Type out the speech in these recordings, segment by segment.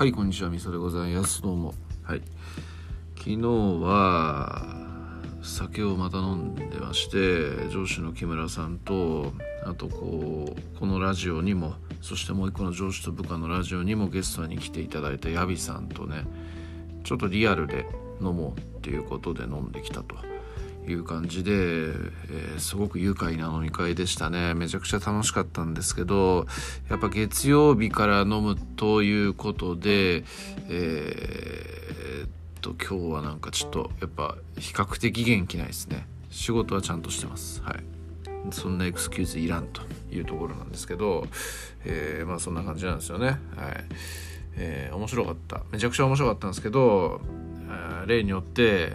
はいこんにちはみそでございます。どうも。はい。昨日は酒をまた飲んでまして上司の木村さんとあとこうこのラジオにもそしてもう一個の上司と部下のラジオにもゲストに来ていただいたヤビさんとねちょっとリアルで飲もうっていうことで飲んできたと。いう感じで、えー、すごく愉快な飲み会でしたね。めちゃくちゃ楽しかったんですけどやっぱ月曜日から飲むということでえー、っと今日はなんかちょっとやっぱ比較的元気ないですね。仕事はちゃんとしてます。はい。そんなエクスキューズいらんというところなんですけど、えー、まあそんな感じなんですよね。はい。えー、面白かった。めちゃくちゃ面白かったんですけど例によって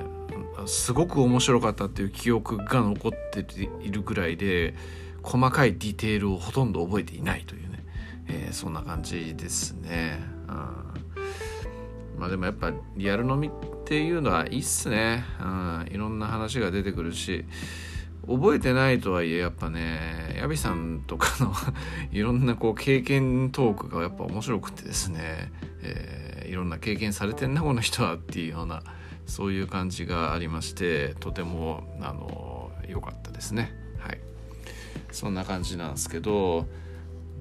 すごく面白かったっていう記憶が残っているぐらいで細かいディテールをほとんど覚えていないというね、えー、そんな感じですね。うん、まあでもやっぱリアル飲みっていうのはいいっすね。うん、いろんな話が出てくるし。覚えてないとはいえやっぱねヤビさんとかの いろんなこう経験トークがやっぱ面白くてですね、えー、いろんな経験されてんなこの人はっていうようなそういう感じがありましてとてもあの良かったですね。はい。そんな感じなんですけど、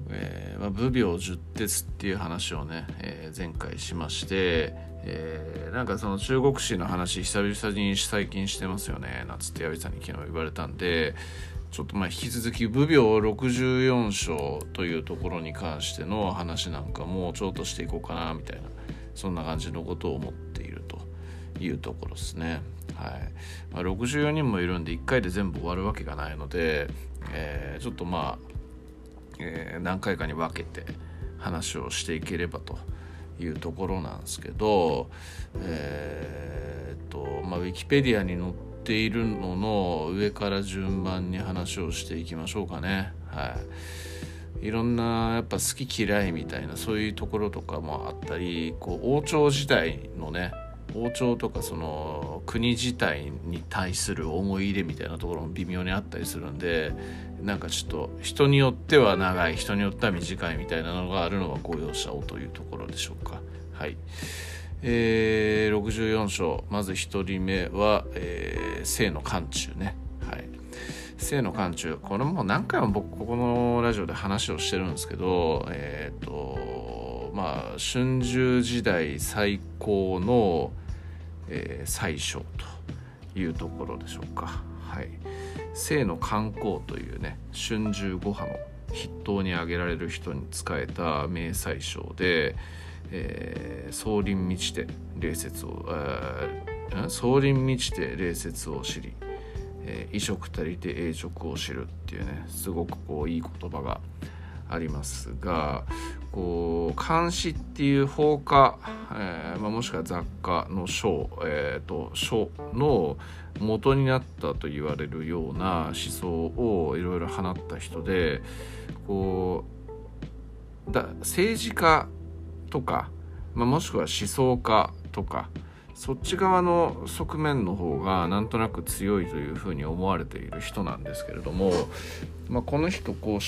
えーまあ、武病十鉄っていう話をね、えー、前回しましてえー、なんかその中国史の話久々に最近してますよねなんつって矢部さんに昨日言われたんでちょっとまあ引き続き武病64章というところに関しての話なんかもちょっとしていこうかなみたいなそんな感じのことを思っていうところですね。はいまあ、64人もいるんで1回で全部終わるわけがないので、えー、ちょっとまあ、えー、何回かに分けて話をしていければというところなんですけど、えー、とまあ、ウィキペディアに載っているのの上から順番に話をしていきましょうかね。はいいろんなやっぱ好き嫌いみたいなそういうところとかもあったりこう王朝時代のね王朝とかその国自体に対する思い入れみたいなところも微妙にあったりするんでなんかちょっと人によっては長い人によっては短いみたいなのがあるのはご容赦をというところでしょうかはいえー、64章まず1人目は、えー、清の漢中ねはい清の漢中これも何回も僕ここのラジオで話をしてるんですけどえっ、ー、とまあ春秋時代最高のえー、最小というところでしょうか。はい、清の観光というね春秋五派の筆頭に挙げられる人に仕えた名宰相で、えー、総林満ちて礼節を、えー、総林満ちて礼節を知り、えー、衣食足りて栄直を知るっていうねすごくこういい言葉がありますがこう漢詩っていう放火、えーまあ、もしくは雑貨の書,、えーと、書の元になったと言われるような思想をいろいろ放った人でこうだ政治家とか、まあ、もしくは思想家とかそっち側の側面の方がなんとなく強いというふうに思われている人なんですけれども、まあ、この人こう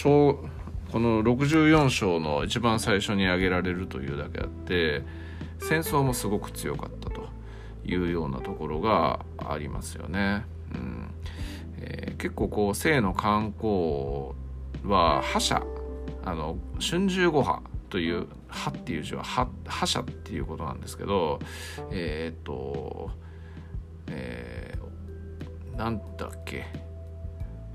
この64章の一番最初に挙げられるというだけあって戦争もすごく強かったというようなところがありますよね。うんえー、結構こう性の観光は覇者あの春秋五派という「派」っていう字は覇者っていうことなんですけどえー、っとえー、なんだっけ？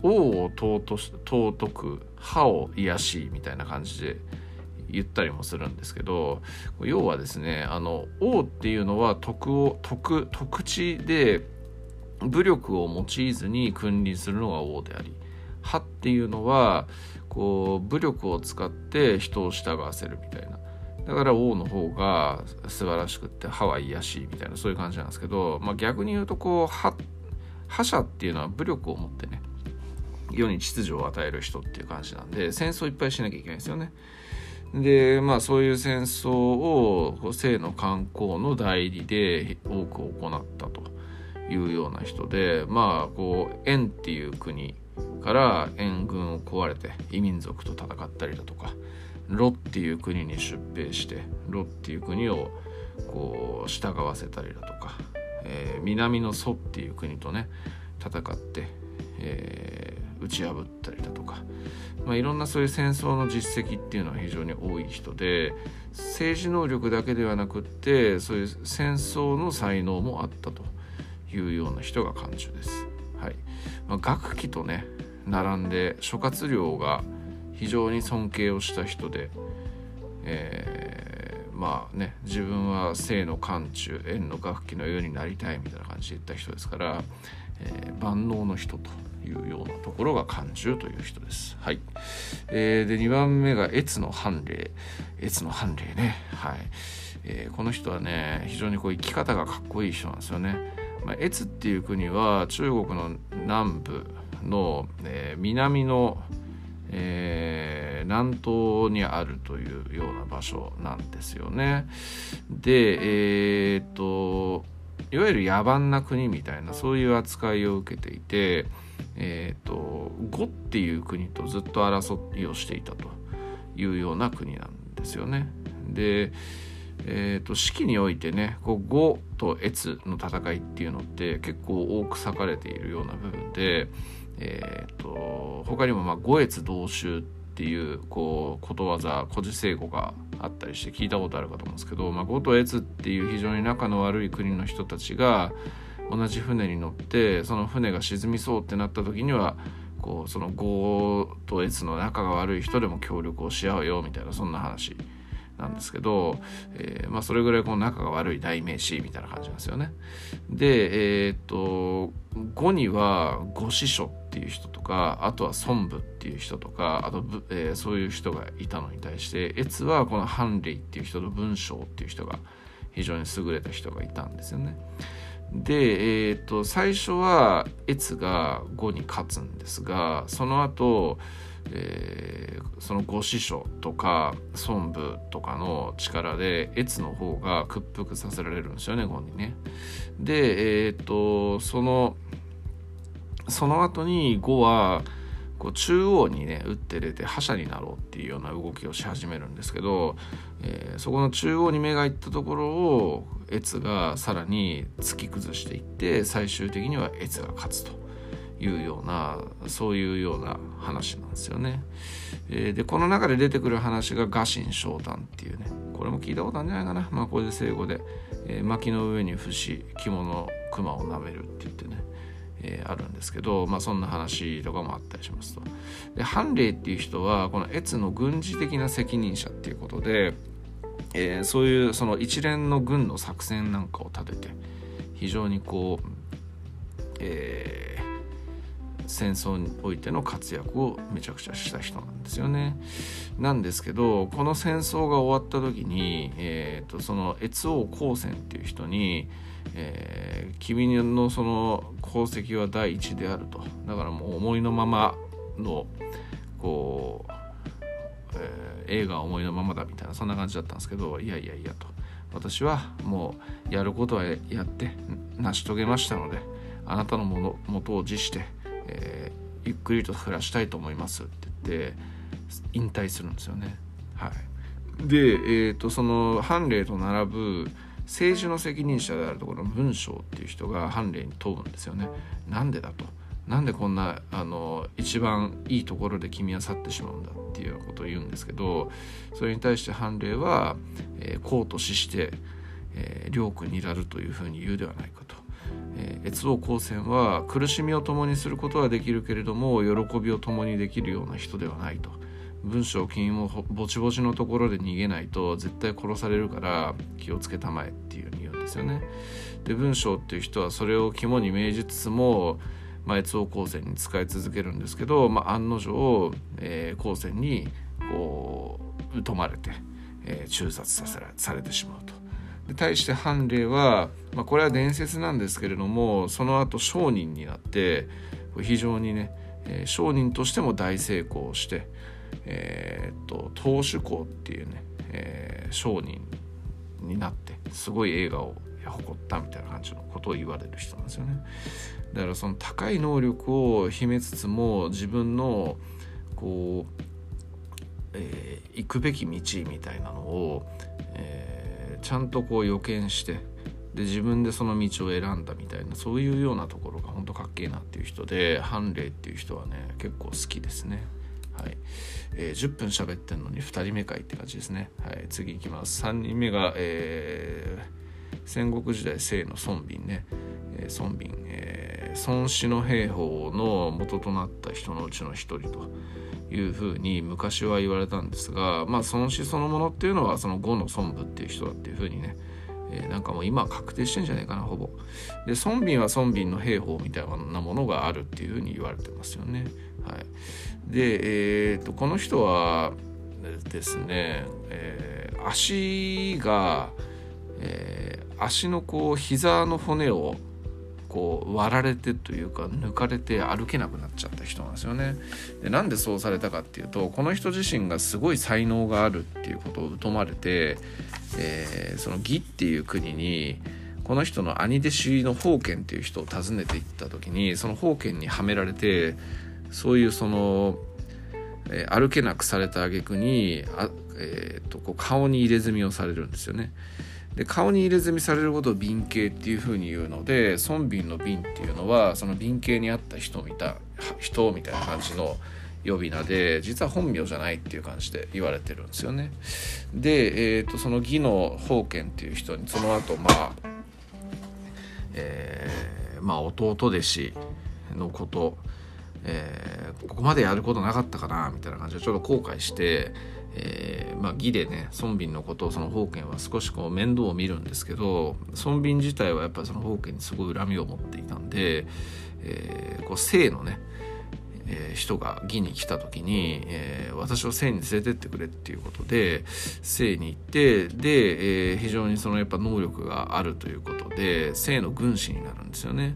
王を尊く歯を癒しみたいな感じで言ったりもするんですけど要はですねあの王っていうのは徳を徳徳地で武力を用いずに君臨するのが王であり歯っていうのはこう武力を使って人を従わせるみたいな。だから王の方が素晴らしくって歯は癒しいみたいなそういう感じなんですけど、まあ、逆に言うとこう歯覇者っていうのは武力を持ってね世に秩序を与える人っていう感じなんで戦争いっぱいしなきゃいけないですよね。でまあそういう戦争を性の観光の代理で多く行ったというような人でまあこう円っていう国から援軍を壊れて異民族と戦ったりだとか、ロっていう国に出兵してロっていう国をこう従わせたりだとか、えー、南の蘇っていう国とね戦って、えー、打ち破ったりだとか、まあ、いろんなそういう戦争の実績っていうのは非常に多い人で政治能力だけではなくってそういう戦争の才能もあったというような人が漢中です。はいまあ、学期とね並んで諸葛亮が非常に尊敬をした人で、えー、まあね自分は生の漢中縁の楽器のようになりたいみたいな感じで言った人ですから、えー、万能の人というようなところが漢中という人です。はい。えー、で2番目が越の判例越の判例ね。はい。えー、この人はね非常にこう生き方がかっこいい人なんですよね。まあ、越っていう国は中国の南部の、えー、南のえー、南東にあるというような場所なんですよね。で、えー、っといわゆる野蛮な国みたいなそういう扱いを受けていて、えー、っと呉っていう国とずっと争いをしていたというような国なんですよね。で、えーと、式においてねこう呉と越の戦いっていうのって結構多く裂かれているような部分で、えーと、他にもまあ五越同州っていうこうことわざ古事成語があったりして聞いたことあるかと思うんですけど、まあ、五と越っていう非常に仲の悪い国の人たちが同じ船に乗ってその船が沈みそうってなった時にはこうその五と越の仲が悪い人でも協力をし合うよみたいなそんな話なんですけど、えー、まあ、それぐらいこう仲が悪い代名詞みたいな感じなんですよね。で、えー、っと5には五師匠っていう人とかあとは孫武っていう人とかあと、えー、そういう人がいたのに対して越はこの韓霊っていう人と文章っていう人が非常に優れた人がいたんですよね。で、えーと、最初は越が5に勝つんですがその後えー、そのご師匠とか孫武とかの力で越の方が屈服させられるんですよね5にね。でえっ、とそのその後に5はこう中央にね打って出て覇者になろうっていうような動きをし始めるんですけど、えー、そこの中央に目がいったところを越がさらに突き崩していって最終的には越が勝つと。いうようなそういうような話なんですよね。えー、でこの中で出てくる話が臥薪嘗胆っていうねこれも聞いたことあるんじゃないかなまあこれで生語で、えー、薪の上に伏し着物熊を舐めるって言ってねえー、あるんですけど、まあ、そんな話とかもあったりしますと。でハンレイっていう人はこの越の軍事的な責任者っていうことで、えー、そういうその一連の軍の作戦なんかを立てて非常にこう、えー戦争においての活躍をめちゃくちゃした人なんですよね。なんですけどこの戦争が終わった時に、えーと、その越王光線っていう人に、えー、君のその功績は第一であると。だからもう思いのままのこう、えー、映画は思いのままだみたいなそんな感じだったんですけどいやいやいやと。私はもうやることはやって成し遂げましたのであなたのものとを辞してえー、ゆっくりと暮らしたいと思いますって言って引退するんですよね。はい、で、えーと、その判例と並ぶ政治の責任者であるところの文章っていう人が判例に問うんですよね。なんでだと。なんでこんなあの一番いいところで君は去ってしまうんだっていうようなことを言うんですけどそれに対して判例は、えー、公と死して、えー、両君にらるというふうに言うではないかと。えー、越王光線は苦しみを共にすることはできるけれども喜びを共にできるような人ではないと文章金もぼちぼちのところで逃げないと絶対殺されるから気をつけたまえっていうふうに言うんですよね。で文章っていう人はそれを肝に銘じつつも、まあ、越王光線に使い続けるんですけど、まあ、案の定、えー、光線にこう疎まれて、えー、中殺させらされてしまうと。で対してハンレイは、まあ、これは伝説なんですけれどもその後商人になって非常にね、えー、商人としても大成功して、えー、っと投手公っていうね、えー、商人になってすごい映画を誇ったみたいな感じのことを言われる人なんですよね。だからその高い能力を秘めつつも自分のこうえー、行くべき道みたいなのを、えー、ちゃんとこう予見してで自分でその道を選んだみたいなそういうようなところが本当かっけえなっていう人でハンレイっていう人はね結構好きですね。はいえー、10分喋ってんのに2人目かいって感じですね。はい、次いきます。3人目が、えー、戦国時代清の孫敏ね、えー、孫敏、えー、孫子の兵法の元となった人のうちの一人と。いうふうに昔は言われたんですが、まあ、孫子そのものっていうのはその呉の孫武っていう人だっていうふうにね、えー、なんかもう今は確定してんじゃないかなほぼ。で孫敏は孫敏の兵法みたいなものがあるっていうふうに言われてますよね。はい。で、えーと、この人はですね、えー、足が、えー、足のこう膝の骨をこう割られてというか抜かれて歩けなくなっちゃった人なんですよね。でなんでそうされたかっていうとこの人自身がすごい才能があるっていうことを疎まれて、えー、その義っていう国にこの人の兄弟子の宝剣っていう人を訪ねていった時にその宝剣にはめられてそういうその、えー、歩けなくされた挙句にあ、えー、とこう顔に入れ墨をされるんですよね。で顔に入れ墨されることを瓶形っていうふうに言うので孫瓶の瓶っていうのはその瓶形にあった人みた人みたいな感じの呼び名で実は本名じゃないっていう感じで言われてるんですよね。で、えーと、その義の宝剣っていう人にその後まあ、えー、まあ弟弟子のこと、えー、ここまでやることなかったかなみたいな感じでちょっと後悔してえー、まあ、義でね孫斌のことをその宝剣は少しこう面倒を見るんですけど孫斌自体はやっぱりその宝剣にすごい恨みを持っていたんで、えー、こう生のね、えー、人が義に来た時に、えー、私を生に連れてってくれっていうことで生に行ってで、えー、非常にそのやっぱ能力があるということで生の軍師になるんですよね。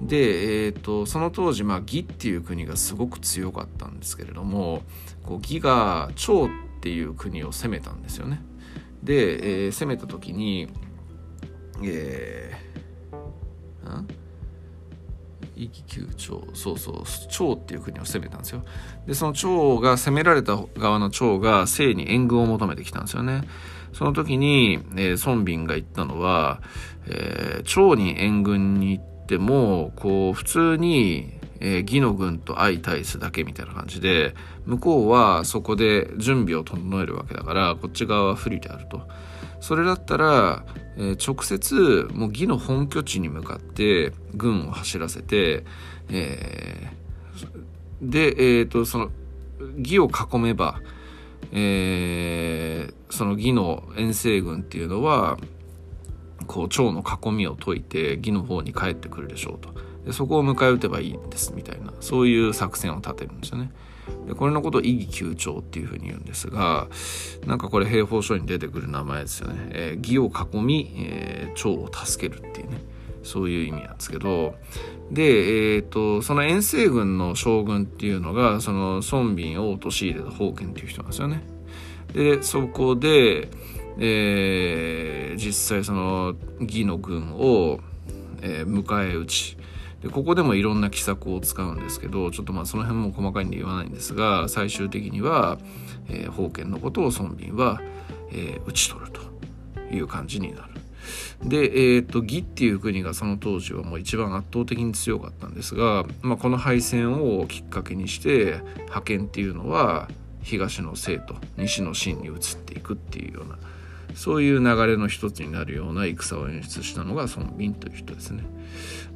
で、えーと、その当時、まあ、義っていう国がすごく強かったんですけれどもこう義が趙っていう国を攻めたんですよね。で、えー、攻めた時に、えー、ん壱岐九朝そうそう趙っていう国を攻めたんですよ。でその趙が攻められた側の趙が清に援軍を求めてきたんですよね。その時に、えー、孫斌が言ったのは、えー、に援軍に行ってもこう普通にえー、義の軍と相対すだけみたいな感じで向こうはそこで準備を整えるわけだからこっち側は不利であると。それだったら、えー、直接もう義の本拠地に向かって軍を走らせて、えー、で、えーと、その義を囲めば、えー、その義の遠征軍っていうのはこう趙の囲みを解いて義の方に帰ってくるでしょうと。でそこを迎え撃てばいいんですみたいなそういう作戦を立てるんですよね。でこれのことを意義急調っていうふうに言うんですがなんかこれ兵法書に出てくる名前ですよね。えー、義を囲み、えー、を助けるっていうねそういう意味なんですけどで、えーと、その遠征軍の将軍っていうのがその孫膑を陥れた宝剣っていう人なんですよね。でそこで、えー、実際その義の軍を、えー、迎え撃ちでここでもいろんな奇策を使うんですけどちょっとまあその辺も細かいんで言わないんですが最終的には、えー、宝剣のことを孫膑は、えー、討ち取るという感じになる。で、えーと、義っていう国がその当時はもう一番圧倒的に強かったんですが、まあ、この敗戦をきっかけにして覇権っていうのは東の西と西の秦に移っていくっていうようなそういう流れの一つになるような戦を演出したのが孫膑という人ですね。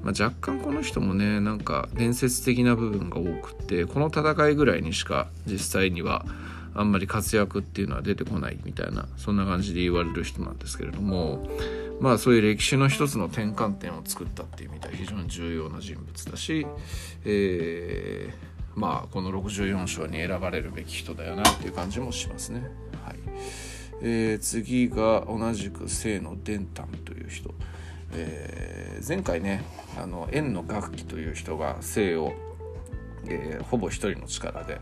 まあ、若干この人もねなんか伝説的な部分が多くってこの戦いぐらいにしか実際にはあんまり活躍っていうのは出てこないみたいなそんな感じで言われる人なんですけれどもまあそういう歴史の一つの転換点を作ったっていう意味では非常に重要な人物だし、えー、まあこの64章に選ばれるべき人だよなっていう感じもしますね。えー、次が同じく清野伝丹という人。えー、前回ねあの円の楽器という人が生を、えー、ほぼ一人の力で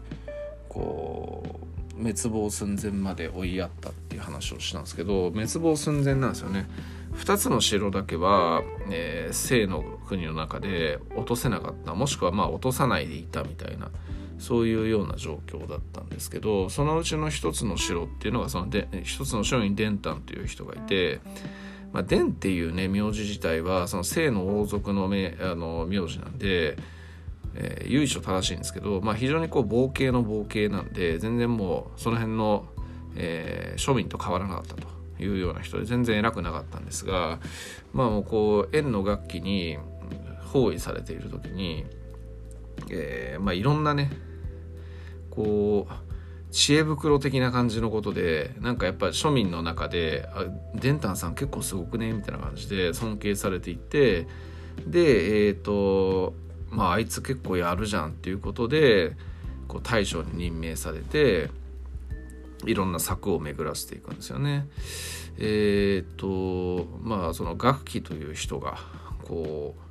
こう滅亡寸前まで追いやったっていう話をしたんですけど滅亡寸前なんですよね。2つの城だけは、えー、の国の中で落とせなかった。もしくはまあ落とさないでいたみたいな。そういうような状況だったんですけどそのうちの一つの城っていうのがそので一つの城に伝丹という人がいて、まあ、伝っていうね名字自体はその姓の王族の名あの名字なんで、えー、由緒正しいんですけど、まあ、非常にこう冒険の冒険なんで全然もうその辺の、えー、庶民と変わらなかったと。いうような人で全然偉くなかったんですがまあもうこう円の楽器に包囲されている時に、えー、まあいろんなねこう知恵袋的な感じのことでなんかやっぱ庶民の中で「あデンタンさん結構すごくね」みたいな感じで尊敬されていてでえっ、ー、とまああいつ結構やるじゃんっていうことでこう大将に任命されていろんな策を巡らせていくんですよね。えっ、とまあその楽器という人がこう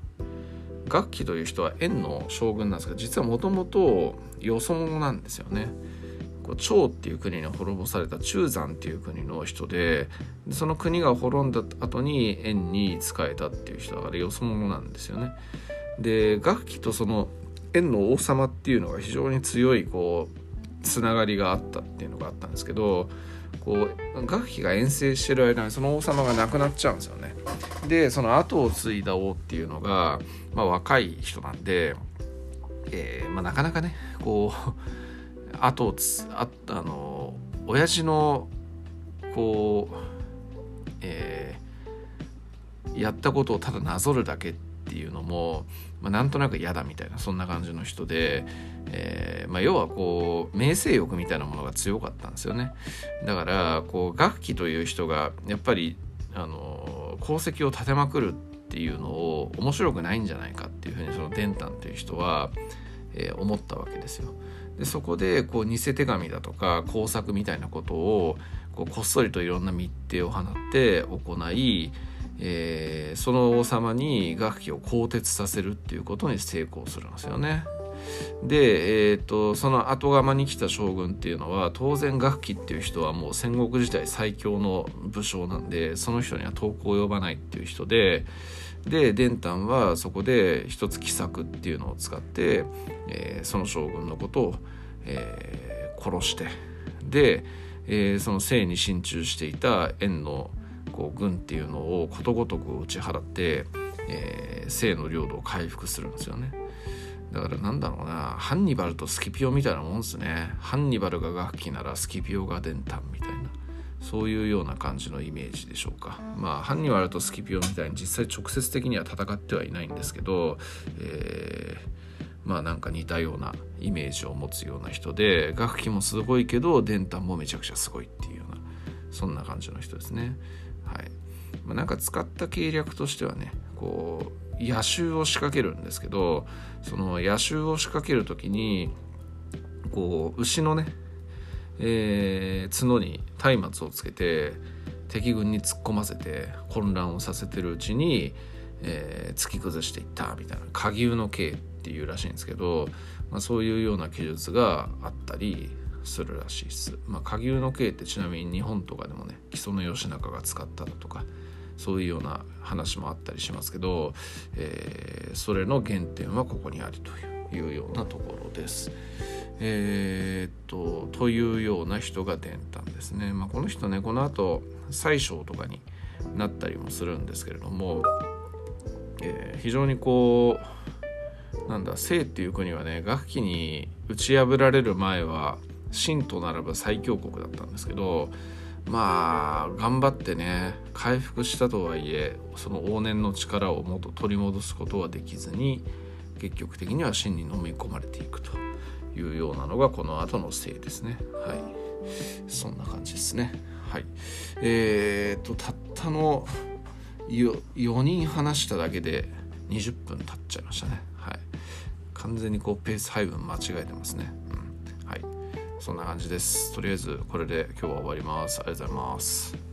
楽器という人は円の将軍なんですけど実はもともとよそ者なんですよね。趙っていう国に滅ぼされた中山っていう国の人でその国が滅んだ後に円に仕えたっていう人だからよそ者なんですよね。で楽器とその円の王様っていうのが非常に強いこうつながりがあったっていうのがあったんですけどこう楽器が遠征してる間にその王様が亡くなっちゃうんですよね。でその後を継いだ王っていうのが、まあ、若い人なんで、えーまあ、なかなかねこう 後をつああの親父のこう、えー、やったことをただなぞるだけっていうのも、まあ、なんとなく嫌だみたいなそんな感じの人で、えーまあ、要はこう名声欲みたいなものが強かったんですよね。だからこう楽器という人がやっぱりあの功績を立てまくるっていうのを面白くないんじゃないかっていうふうにその伝丹という人は、えー、思ったわけですよ。でそこでこう偽手紙だとか工作みたいなことをこうこっそりといろんな密偵を放って行い、えー、その王様に楽器を更迭させるっていうことに成功するんですよね。で、えーと、その後釜に来た将軍っていうのは当然楽器っていう人はもう戦国時代最強の武将なんでその人には投稿を呼ばないっていう人でで伝丹はそこで一つ奇策っていうのを使って、えー、その将軍のことを、えー、殺してで、えー、その姓に心中していた円のこう軍っていうのをことごとく打ち払って、えー、姓の領土を回復するんですよね。だからなんだろうなハンニバルとスキピオみたいなもんですね。ハンニバルが楽器ならスキピオが伝丹みたいな。そういうような感じのイメージでしょうか。まあハンニバルとスキピオみたいに実際直接的には戦ってはいないんですけど、えー、まあなんか似たようなイメージを持つような人で楽器もすごいけど伝丹もめちゃくちゃすごいっていうようなそんな感じの人ですね。はい、まあ、なんか使った計略としてはねこう野襲を仕掛けるんですけどその野襲を仕掛ける時にこう牛のね、えー、角に松明をつけて敵軍に突っ込ませて混乱をさせてるうちに、えー、突き崩していったみたいな下牛の刑っていうらしいんですけど、まあ、そういうような記述があったりするらしいです。まあ、下牛の刑ってちなみに日本とかでもね木曽義仲が使っただとかそういうような話もあったりしますけど、えー、それの原点はここにありというようなところです。えー、っとというような人が伝丹ですね。まあ、この人ねこの後宰相とかになったりもするんですけれども、えー、非常にこうなんだ清っていう国はね楽器に打ち破られる前は秦と並ぶ最強国だったんですけどまあ頑張ってね回復したとはいえその往年の力をもっと取り戻すことはできずに結局的には真に飲み込まれていくというようなのがこの後のせいですね。はい。そんな感じですね。はい。えー、っとたったの 4, 人話しただけで20分経っちゃいましたね。はい。完全にこうペース配分間違えてますね。そんな感じです。とりあえずこれで今日は終わります。ありがとうございます。